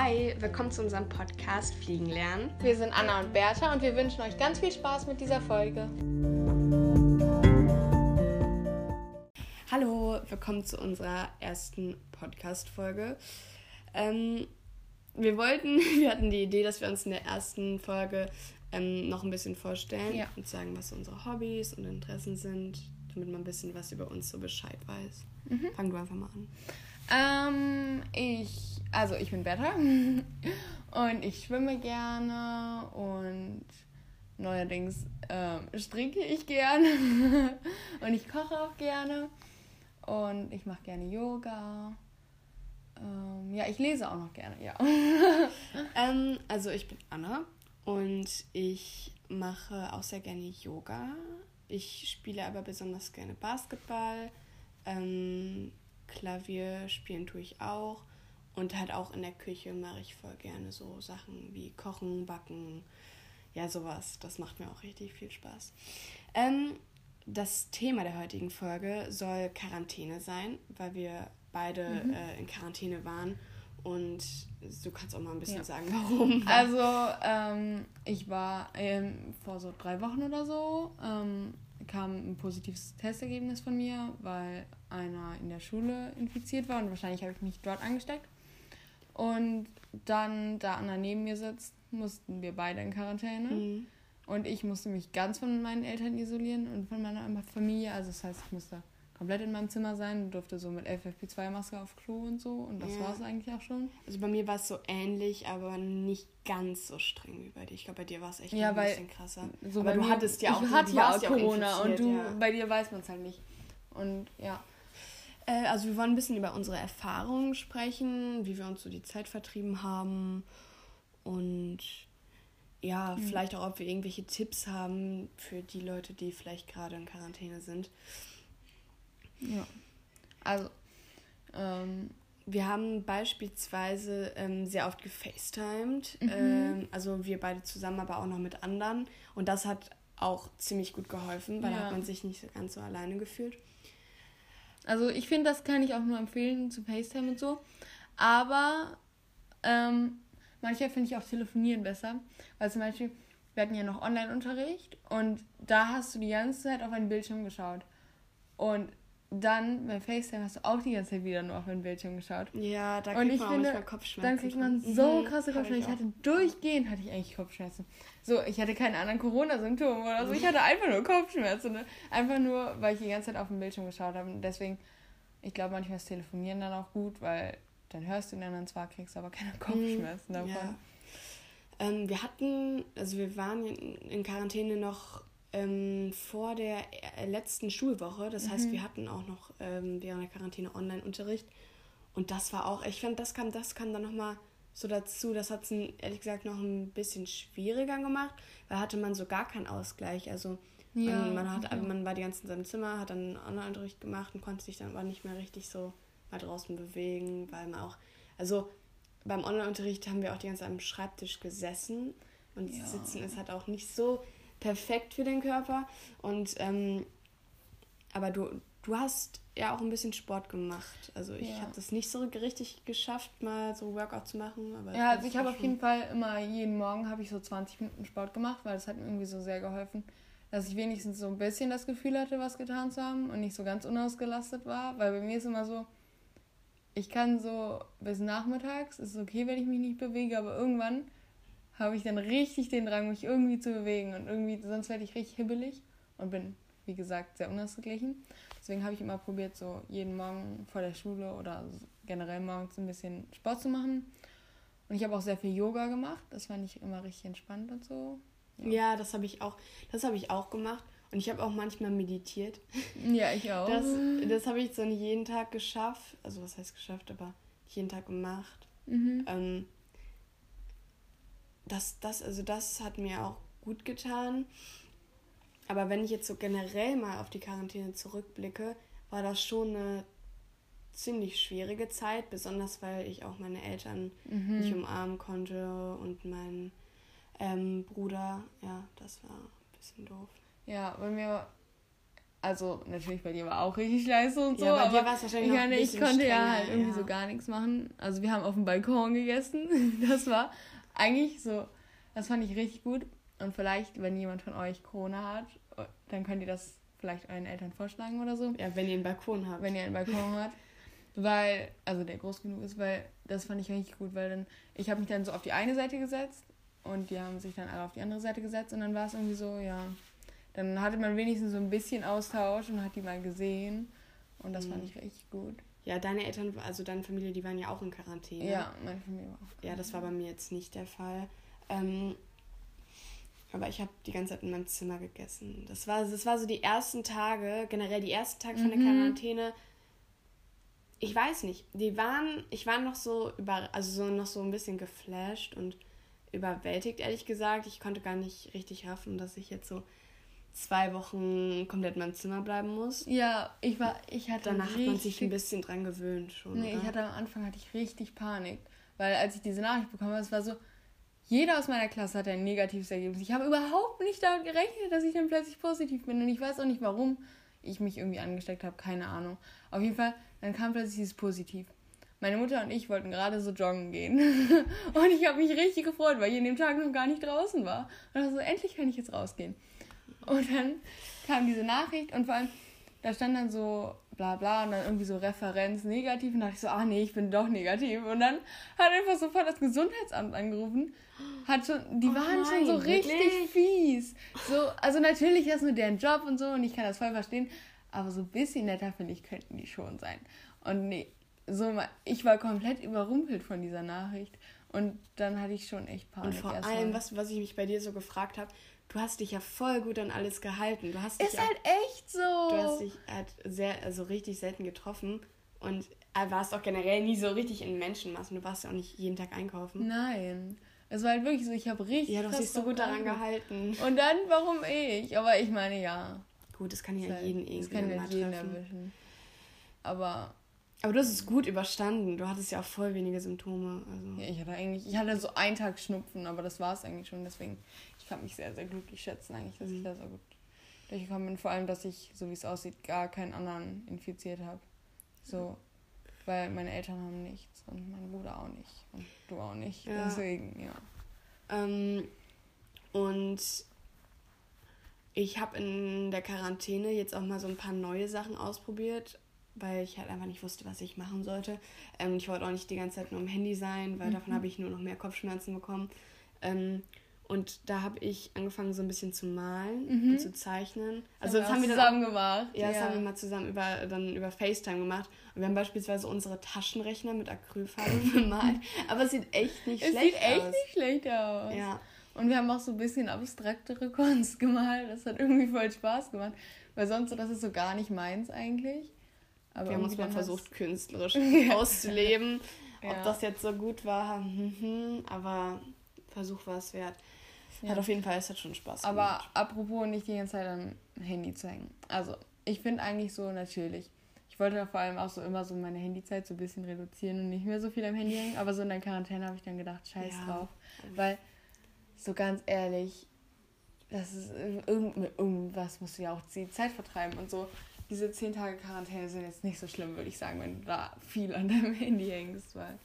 Hi, willkommen zu unserem Podcast Fliegen lernen. Wir sind Anna und Bertha und wir wünschen euch ganz viel Spaß mit dieser Folge. Hallo, willkommen zu unserer ersten Podcast-Folge. Ähm, wir wollten, wir hatten die Idee, dass wir uns in der ersten Folge ähm, noch ein bisschen vorstellen Ja. und sagen, was unsere Hobbys und Interessen sind, damit man ein bisschen was über uns so Bescheid weiß. Mhm. Fang du einfach mal an. Ähm, ich, also ich bin Bertha und ich schwimme gerne und neuerdings ähm, stricke ich gerne und ich koche auch gerne und ich mache gerne Yoga. Ähm, ja, ich lese auch noch gerne, ja. Ähm, also ich bin Anna und ich mache auch sehr gerne Yoga. Ich spiele aber besonders gerne Basketball. Ähm, Klavier spielen tue ich auch. Und halt auch in der Küche mache ich voll gerne so Sachen wie Kochen, Backen, ja sowas. Das macht mir auch richtig viel Spaß. Ähm, das Thema der heutigen Folge soll Quarantäne sein, weil wir beide äh, in Quarantäne waren. Und du kannst auch mal ein bisschen Ja. sagen, warum. Also, ähm, ich war ähm, vor so drei Wochen oder so, ähm, kam ein positives Testergebnis von mir, weil einer in der Schule infiziert war und wahrscheinlich habe ich mich dort angesteckt. Und dann, da Anna neben mir sitzt, mussten wir beide in Quarantäne. Mhm. Und ich musste mich ganz von meinen Eltern isolieren und von meiner Familie. Also das heißt, ich musste komplett in meinem Zimmer sein und durfte so mit FFP2-Maske auf Klo und so. Und das Ja. war es eigentlich auch schon. Also bei mir war es so ähnlich, aber nicht ganz so streng wie bei dir. Ich glaube, bei dir war es echt Ja, ein weil- bisschen krasser. So aber du mir- hattest ja auch, ich hatte ja auch Corona und du, ja. bei dir weiß man es halt nicht. Und ja. Äh, also wir wollen ein bisschen über unsere Erfahrungen sprechen, wie wir uns so die Zeit vertrieben haben und ja, Mhm. vielleicht auch, ob wir irgendwelche Tipps haben für die Leute, die vielleicht gerade in Quarantäne sind. Ja. Also, ähm, Wir haben beispielsweise ähm, sehr oft gefacetimed, Mhm. ähm, also wir beide zusammen, aber auch noch mit anderen. Und das hat auch ziemlich gut geholfen, weil da Ja. hat man sich nicht ganz so alleine gefühlt. Also ich finde, das kann ich auch nur empfehlen zu FaceTime und so. Aber ähm, manchmal finde ich auch Telefonieren besser. Weil zum Beispiel, wir hatten ja noch Online-Unterricht und da hast du die ganze Zeit auf einen Bildschirm geschaut. Und dann bei FaceTime hast du auch die ganze Zeit wieder nur auf einen Bildschirm geschaut. Ja, da Und kriegt ich man auch finde, manchmal Kopfschmerzen. Dann kriegt man so Mhm, krasse Kopfschmerzen. Ich auch. hatte durchgehend hatte ich eigentlich Kopfschmerzen. So, ich hatte keine anderen Corona-Symptome oder so. Ich hatte einfach nur Kopfschmerzen. Ne? Einfach nur, weil ich die ganze Zeit auf den Bildschirm geschaut habe. Und deswegen, ich glaube, manchmal ist Telefonieren dann auch gut, weil dann hörst du den anderen zwar, kriegst aber keine Kopfschmerzen davon. Ja. Ähm, wir hatten, also wir waren in, in Quarantäne noch ähm, vor der äh, letzten Schulwoche. Das Mhm. heißt, wir hatten auch noch ähm, während der Quarantäne Online-Unterricht. Und das war auch, ich fand, das kam, das kam dann nochmal so dazu. Das hat es ehrlich gesagt noch ein bisschen schwieriger gemacht, weil hatte man so gar keinen Ausgleich. Also Ja, man, man, hat, ja. man war die ganze Zeit in seinem Zimmer, hat dann Online-Unterricht gemacht und konnte sich dann aber nicht mehr richtig so mal draußen bewegen, weil man auch, also beim Online-Unterricht haben wir auch die ganze Zeit am Schreibtisch gesessen und Ja. sitzen ist halt auch nicht so perfekt für den Körper und ähm, aber du, du hast ja auch ein bisschen Sport gemacht. Also ich Ja. habe das nicht so richtig geschafft, mal so Workout zu machen. Aber Ja, also ich habe auf jeden Fall immer jeden Morgen habe ich so 20 Minuten Sport gemacht, weil das hat mir irgendwie so sehr geholfen, dass ich wenigstens so ein bisschen das Gefühl hatte, was getan zu haben und nicht so ganz unausgelastet war, weil bei mir ist immer so, ich kann so bis nachmittags, ist okay, wenn ich mich nicht bewege, aber irgendwann habe ich dann richtig den Drang, mich irgendwie zu bewegen und irgendwie, sonst werde ich richtig hibbelig und bin, wie gesagt, sehr unausgeglichen. Deswegen habe ich immer probiert, so jeden Morgen vor der Schule oder generell morgens ein bisschen Sport zu machen. Und ich habe auch sehr viel Yoga gemacht. Das fand ich immer richtig entspannt und so. Ja, das habe ich auch, das habe ich auch gemacht. Und ich habe auch manchmal meditiert. Ja, ich auch. Das, das habe ich so jeden Tag geschafft. Also was heißt geschafft, aber jeden Tag gemacht. mhm. Ähm, das, das, also das hat mir auch gut getan. Aber wenn ich jetzt so generell mal auf die Quarantäne zurückblicke, war das schon eine ziemlich schwierige Zeit, besonders weil ich auch meine Eltern Mhm. nicht umarmen konnte und meinen ähm, Bruder. Ja, das war ein bisschen doof. Ja, bei mir also natürlich bei dir war auch richtig leise und so. Ja, bei dir war es wahrscheinlich ich, meine, ich konnte ja halt irgendwie ja. so gar nichts machen. Also wir haben auf dem Balkon gegessen. Das war eigentlich so, das fand ich richtig gut. Und vielleicht, wenn jemand von euch Corona hat, dann könnt ihr das vielleicht euren Eltern vorschlagen oder so. Ja, wenn ihr einen Balkon habt. Wenn ihr einen Balkon habt. Weil, also der groß genug ist, weil das fand ich richtig gut, weil dann, ich habe mich dann so auf die eine Seite gesetzt und die haben sich dann alle auf die andere Seite gesetzt und dann war es irgendwie so, ja, dann hatte man wenigstens so ein bisschen Austausch und hat die mal gesehen und das mhm. fand ich richtig gut. Ja, deine Eltern, also deine Familie, die waren ja auch in Quarantäne. Ja, meine Familie war auch. Ja, das war bei mir jetzt nicht der Fall. Ähm, aber ich habe die ganze Zeit in meinem Zimmer gegessen. Das war, das war so die ersten Tage, generell die ersten Tage von der mhm. Quarantäne. Ich weiß nicht, die waren, ich war noch so über, also so noch so ein bisschen geflasht und überwältigt, ehrlich gesagt. Ich konnte gar nicht richtig raffen, dass ich jetzt so zwei Wochen komplett in meinem Zimmer bleiben muss. Ja, ich war, ich hatte Danach hat man sich ein bisschen dran gewöhnt schon. Nee, oder? ich hatte am Anfang hatte ich richtig Panik, weil als ich diese Nachricht bekommen habe, es war so, jeder aus meiner Klasse hatte ein negatives Ergebnis. Ich habe überhaupt nicht damit gerechnet, dass ich dann plötzlich positiv bin. Und ich weiß auch nicht, warum ich mich irgendwie angesteckt habe. Keine Ahnung. Auf jeden Fall, dann kam plötzlich dieses Positiv. Meine Mutter und ich wollten gerade so joggen gehen. und ich habe mich richtig gefreut, weil ich in dem Tag noch gar nicht draußen war. Und dachte so, endlich kann ich jetzt rausgehen. Und dann kam diese Nachricht und vor allem, da stand dann so bla bla und dann irgendwie so Referenz negativ und dachte ich so, ach nee, ich bin doch negativ. Und dann hat einfach sofort das Gesundheitsamt angerufen. Hat schon, die oh waren nein, schon so richtig wirklich? fies. So, also natürlich ist das nur deren Job und so und ich kann das voll verstehen, aber so ein bisschen netter, finde ich, könnten die schon sein. Und nee, so, ich war komplett überrumpelt von dieser Nachricht. Und dann hatte ich schon echt Panik. Und vor allem, was, was ich mich bei dir so gefragt habe, du hast dich ja voll gut an alles gehalten. Du hast ist dich halt auch, echt so. Du hast dich halt sehr, also richtig selten getroffen und warst auch generell nie so richtig in Menschenmassen. Du warst ja auch nicht jeden Tag einkaufen. Nein. Es war halt wirklich so, ich habe richtig. Ja, du hast dich so gut daran gehalten. Und dann, warum ich? Aber ich meine, ja. Gut, das kann ja halt, jeden irgendwie. Das kann ja jeden erwischen. Aber. Aber du hast es gut überstanden. Du hattest ja auch voll wenige Symptome. Also. Ja, ich hatte eigentlich, ich hatte so einen Tag Schnupfen, aber das war es eigentlich schon. Deswegen ich kann mich sehr, sehr glücklich schätzen, eigentlich, dass mhm. ich da so gut durchgekommen bin. Vor allem, dass ich, so wie es aussieht, gar keinen anderen infiziert habe. So, weil meine Eltern haben nichts und mein Bruder auch nicht und du auch nicht. Ja. Deswegen, ja. Ähm, und ich habe in der Quarantäne jetzt auch mal so ein paar neue Sachen ausprobiert, weil ich halt einfach nicht wusste, was ich machen sollte. Ähm, ich wollte auch nicht die ganze Zeit nur am Handy sein, weil mhm. davon habe ich nur noch mehr Kopfschmerzen bekommen. Ähm, und da habe ich angefangen, so ein bisschen zu malen mhm. und zu zeichnen. Also das, das haben wir zusammen dann, gemacht. Ja, das ja. haben wir mal zusammen über, dann über FaceTime gemacht. Und wir haben beispielsweise unsere Taschenrechner mit Acrylfarbe bemalt. Aber es sieht echt nicht es schlecht aus. Es sieht echt nicht schlecht aus. Ja. Und wir haben auch so ein bisschen abstraktere Kunst gemalt. Das hat irgendwie voll Spaß gemacht. Weil sonst, das ist so gar nicht meins eigentlich. Aber wir haben uns mal versucht, künstlerisch auszuleben. Ja. Ob das jetzt so gut war, hm, hm, aber Versuch war es wert. Ja. Hat auf jeden Fall, es hat schon Spaß Aber gemacht. apropos nicht die ganze Zeit am Handy zu hängen. Also, ich finde eigentlich so natürlich. Ich wollte vor allem auch so immer so meine Handyzeit so ein bisschen reduzieren und nicht mehr so viel am Handy hängen. Aber so in der Quarantäne habe ich dann gedacht, scheiß ja. drauf. Weil, so ganz ehrlich, das ist irgend, irgendwas musst du ja auch die Zeit vertreiben und so. Diese 10 Tage Quarantäne sind jetzt nicht so schlimm, würde ich sagen, wenn du da viel an deinem Handy hängst, weil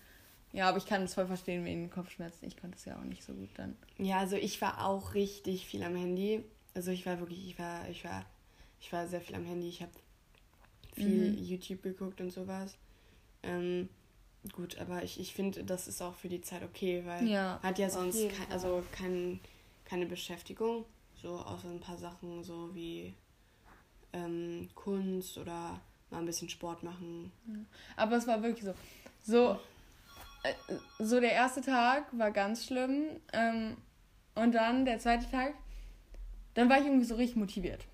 ja, aber ich kann es voll verstehen wegen Kopfschmerzen. Ich konnte es ja auch nicht so gut dann. Ja, also ich war auch richtig viel am Handy. Also ich war wirklich, ich war, ich war, ich war sehr viel am Handy. Ich habe viel mhm. YouTube geguckt und sowas. Ähm, gut, aber ich, ich finde, das ist auch für die Zeit okay, weil ja, hat ja sonst kein, also kein, keine Beschäftigung. So außer ein paar Sachen, so wie ähm, Kunst oder mal ein bisschen Sport machen. Aber es war wirklich so. So, äh, so der erste Tag war ganz schlimm. Ähm, und dann der zweite Tag, dann war ich irgendwie so richtig motiviert.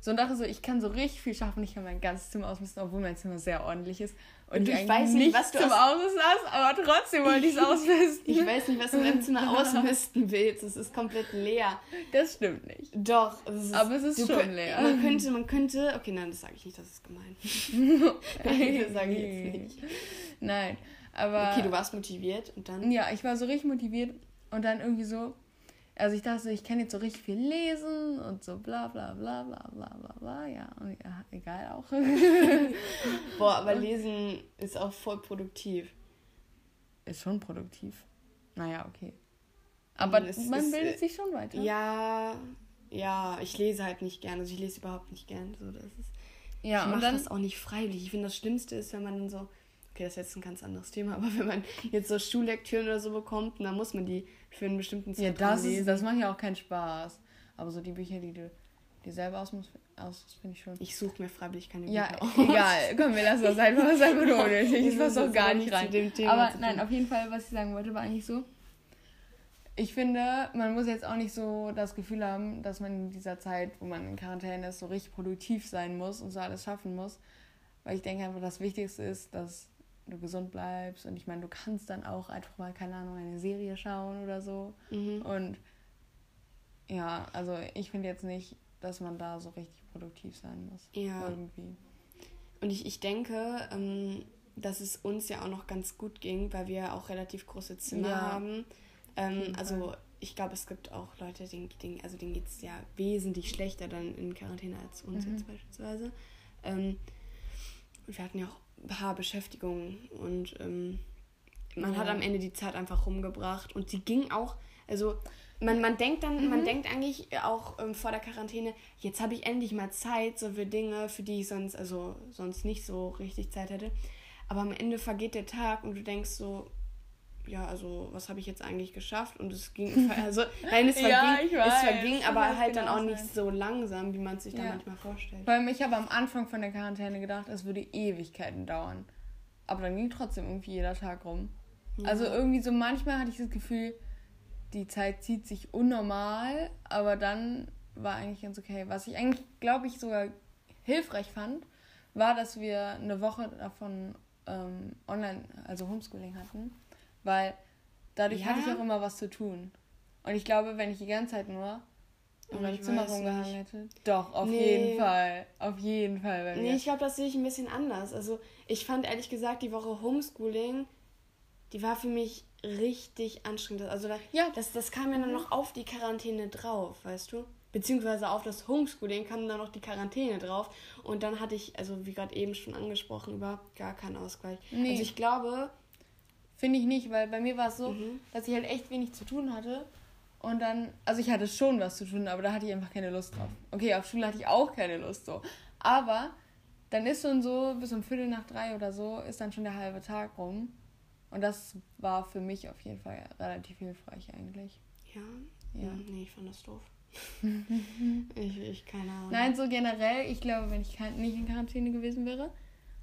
So und dachte so, ich kann so richtig viel schaffen, ich kann mein ganzes Zimmer ausmisten, obwohl mein Zimmer sehr ordentlich ist. Und, ich weiß nicht, was du zum Ausmisten aber trotzdem wollte ich es ausmisten. Ich weiß nicht, was du in deinem Zimmer ausmisten willst. Es ist komplett leer. Das stimmt nicht. Doch. Es ist, aber es ist schon leer. Man könnte, man könnte. Okay, nein, das sage ich nicht, das ist gemein. das sage ich jetzt nicht. Nein. Aber, okay, du warst motiviert und dann? Ja, ich war so richtig motiviert und dann irgendwie so, also ich dachte, ich kann jetzt so richtig viel lesen und so bla bla bla bla bla bla bla, ja, und ja, egal auch. Boah, aber lesen ist auch voll produktiv. Ist schon produktiv. Naja, okay. Aber es, man ist, bildet sich schon weiter. Ja, ja, ich lese halt nicht gern. Also ich lese überhaupt nicht gern. So, das ist, ja, ich mache das auch nicht freiwillig. Ich finde, das Schlimmste ist, wenn man dann so, okay, das ist jetzt ein ganz anderes Thema, aber wenn man jetzt so Schullektüren oder so bekommt, dann muss man die für einen bestimmten Zeitraum Ja, das, lesen. Ist, das macht ja auch keinen Spaß. Aber so die Bücher, die du dir selber aus aus, finde ich schon. Ich suche mir freiwillig keine Bücher Ja, aus. egal. Komm, wir lassen das einfach. Das ist einfach nur unnötig. Ich passe auch gar nicht rein. Aber nein, auf jeden Fall, was ich sagen wollte, war eigentlich so, ich finde, man muss jetzt auch nicht so das Gefühl haben, dass man in dieser Zeit, wo man in Quarantäne ist, so richtig produktiv sein muss und so alles schaffen muss. Weil ich denke einfach, das Wichtigste ist, dass du gesund bleibst. Und ich meine, du kannst dann auch einfach mal, keine Ahnung, eine Serie schauen oder so. Mhm. Und ja, also ich finde jetzt nicht, dass man da so richtig produktiv sein muss. Ja. Irgendwie. Und ich, ich denke, ähm, dass es uns ja auch noch ganz gut ging, weil wir auch relativ große Zimmer ja. haben. Ähm, also ich glaube, es gibt auch Leute, denen, denen, also denen geht es ja wesentlich schlechter dann in Quarantäne als uns mhm. jetzt beispielsweise. Ähm, wir hatten ja auch ein paar Beschäftigungen und ähm, man ja. hat am Ende die Zeit einfach rumgebracht und sie ging auch, also man, man denkt dann, mhm. man denkt eigentlich auch ähm, vor der Quarantäne, jetzt habe ich endlich mal Zeit, so für Dinge, für die ich sonst, also sonst nicht so richtig Zeit hätte. Aber am Ende vergeht der Tag und du denkst so, ja, also was habe ich jetzt eigentlich geschafft? Und es ging, also nein, es verging, ja, weiß, es verging aber halt dann auch nicht so langsam, wie man es sich ja. da manchmal vorstellt. Weil ich habe am Anfang von der Quarantäne gedacht, es würde Ewigkeiten dauern. Aber dann ging trotzdem irgendwie jeder Tag rum. Ja. Also irgendwie so manchmal hatte ich das Gefühl, die Zeit zieht sich unnormal, aber dann war eigentlich ganz okay. Was ich eigentlich, glaube ich, sogar hilfreich fand, war, dass wir eine Woche davon ähm, online, also Homeschooling hatten weil dadurch ja. hatte ich auch immer was zu tun. Und ich glaube, wenn ich die ganze Zeit nur in meinem Zimmer rumgehangen hätte. Doch, auf nee. jeden Fall. Auf jeden Fall. nee, ich glaube, das sehe ich ein bisschen anders. Also, ich fand ehrlich gesagt, die Woche Homeschooling, die war für mich richtig anstrengend. Also, da, ja. das, das kam ja dann noch auf die Quarantäne drauf, weißt du? Beziehungsweise auf das Homeschooling kam dann noch die Quarantäne drauf. Und dann hatte ich, also wie gerade eben schon angesprochen, überhaupt gar keinen Ausgleich. Nee. Also, ich glaube, Finde ich nicht, weil bei mir war es so, mhm. dass ich halt echt wenig zu tun hatte. Und dann, also ich hatte schon was zu tun, aber da hatte ich einfach keine Lust drauf. Okay, auf Schule hatte ich auch keine Lust so. Aber dann ist schon so, bis um Viertel nach drei oder so, ist dann schon der halbe Tag rum. Und das war für mich auf jeden Fall relativ hilfreich eigentlich. Ja? Ja. Hm, nee, ich fand das doof. ich, ich, keine Ahnung. Nein, so generell, ich glaube, wenn ich nicht in Quarantäne gewesen wäre,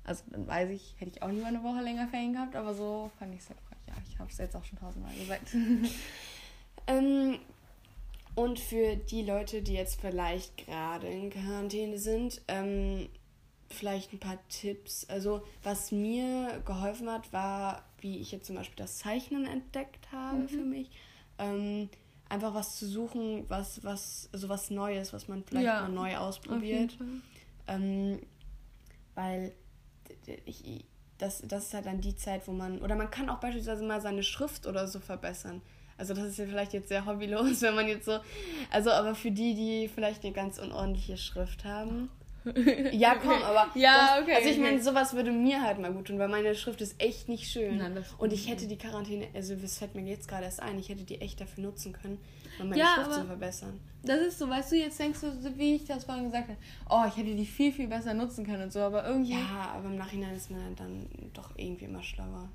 also dann weiß ich, hätte ich auch lieber eine Woche länger Ferien gehabt, aber so fand ich es halt Ja, ich habe es jetzt auch schon tausendmal gesagt. ähm, und für die Leute, die jetzt vielleicht gerade in Quarantäne sind, ähm, vielleicht ein paar Tipps. Also was mir geholfen hat, war, wie ich jetzt zum Beispiel das Zeichnen entdeckt habe mhm. für mich. Ähm, einfach was zu suchen, was, was, also was Neues, was man vielleicht ja, mal neu ausprobiert. Ähm, weil ich, das, das ist halt dann die Zeit, wo man, oder man kann auch beispielsweise mal seine Schrift oder so verbessern. Also das ist ja vielleicht jetzt sehr hobbylos, wenn man jetzt so, also aber für die, die vielleicht eine ganz unordentliche Schrift haben. Ja, komm, aber ja, das, okay, also ich okay. meine, sowas würde mir halt mal gut tun, weil meine Schrift ist echt nicht schön. Nein, und ich hätte die Quarantäne, also das fällt mir jetzt gerade erst ein, ich hätte die echt dafür nutzen können, um meine ja, Schrift zu verbessern. Das ist so, weißt du, jetzt denkst du, wie ich das vorhin gesagt habe, oh, ich hätte die viel, viel besser nutzen können und so, aber irgendwie. Ja, aber im Nachhinein ist man dann doch irgendwie immer schlauer.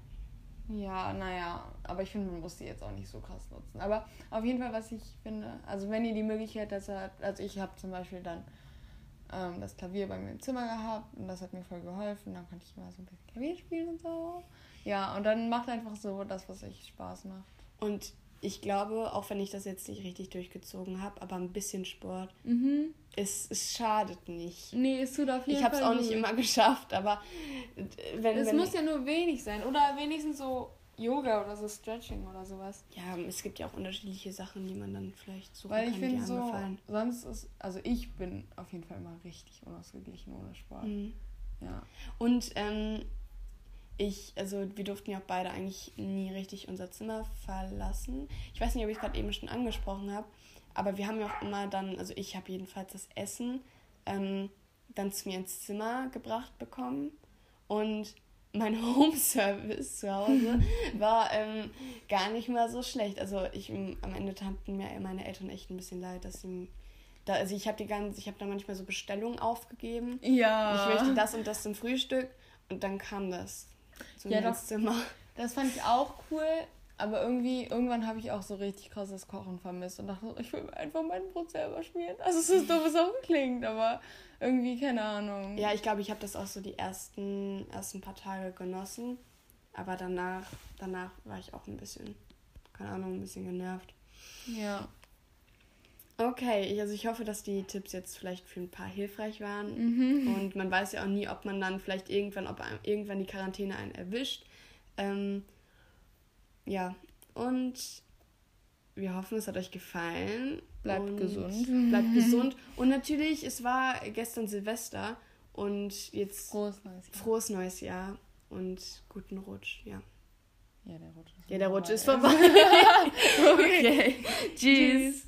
Ja, naja, aber ich finde, man muss die jetzt auch nicht so krass nutzen. Aber auf jeden Fall, was ich finde, also wenn ihr die Möglichkeit dazu habt, also ich habe zum Beispiel dann ähm, das Klavier bei mir im Zimmer gehabt und das hat mir voll geholfen. Dann konnte ich immer so ein bisschen Klavier spielen und so. Ja, und dann macht einfach so das, was euch Spaß macht. Und ich glaube, auch wenn ich das jetzt nicht richtig durchgezogen habe, aber ein bisschen Sport, mhm. es, es schadet nicht. Nee, es tut auf jeden ich Fall. Ich habe es auch nicht immer geschafft, aber wenn. Es wenn muss ja nur wenig sein. Oder wenigstens so Yoga oder so Stretching oder sowas. Ja, es gibt ja auch unterschiedliche Sachen, die man dann vielleicht suchen Weil ich finde so, gefallen. sonst ist, also ich bin auf jeden Fall immer richtig unausgeglichen ohne Sport. Mhm. Ja. Und ähm, ich, also wir durften ja auch beide eigentlich nie richtig unser Zimmer verlassen. Ich weiß nicht, ob ich es gerade eben schon angesprochen habe, aber wir haben ja auch immer dann, also ich habe jedenfalls das Essen ähm, dann zu mir ins Zimmer gebracht bekommen und mein Home-Service zu Hause war ähm, gar nicht mal so schlecht. Also ich am Ende taten mir meine Eltern echt ein bisschen leid, dass sie da, also ich habe die ganze, ich habe da manchmal so Bestellungen aufgegeben. Ja. Ich möchte das und das zum Frühstück und dann kam das zu ja, mir ins Zimmer. Das fand ich auch cool, aber irgendwie, irgendwann habe ich auch so richtig krasses Kochen vermisst und dachte, ich will einfach mein Brot selber schmieren. Also es ist doof, es auch klingt, aber irgendwie, keine Ahnung. Ja, ich glaube, ich habe das auch so die ersten, ersten paar Tage genossen. Aber danach, danach war ich auch ein bisschen, keine Ahnung, ein bisschen genervt. Ja. Okay, also ich hoffe, dass die Tipps jetzt vielleicht für ein paar hilfreich waren. Mhm. Und man weiß ja auch nie, ob man dann vielleicht irgendwann, ob irgendwann die Quarantäne einen erwischt. Ähm, ja, und wir hoffen, es hat euch gefallen. Bleibt und gesund. Bleibt gesund. Und natürlich, es war gestern Silvester und jetzt frohes neues Jahr. Frohes neues Jahr und guten Rutsch, ja. Ja, der Rutsch ist vorbei. Ja, der Rutsch ist vorbei. okay. Tschüss.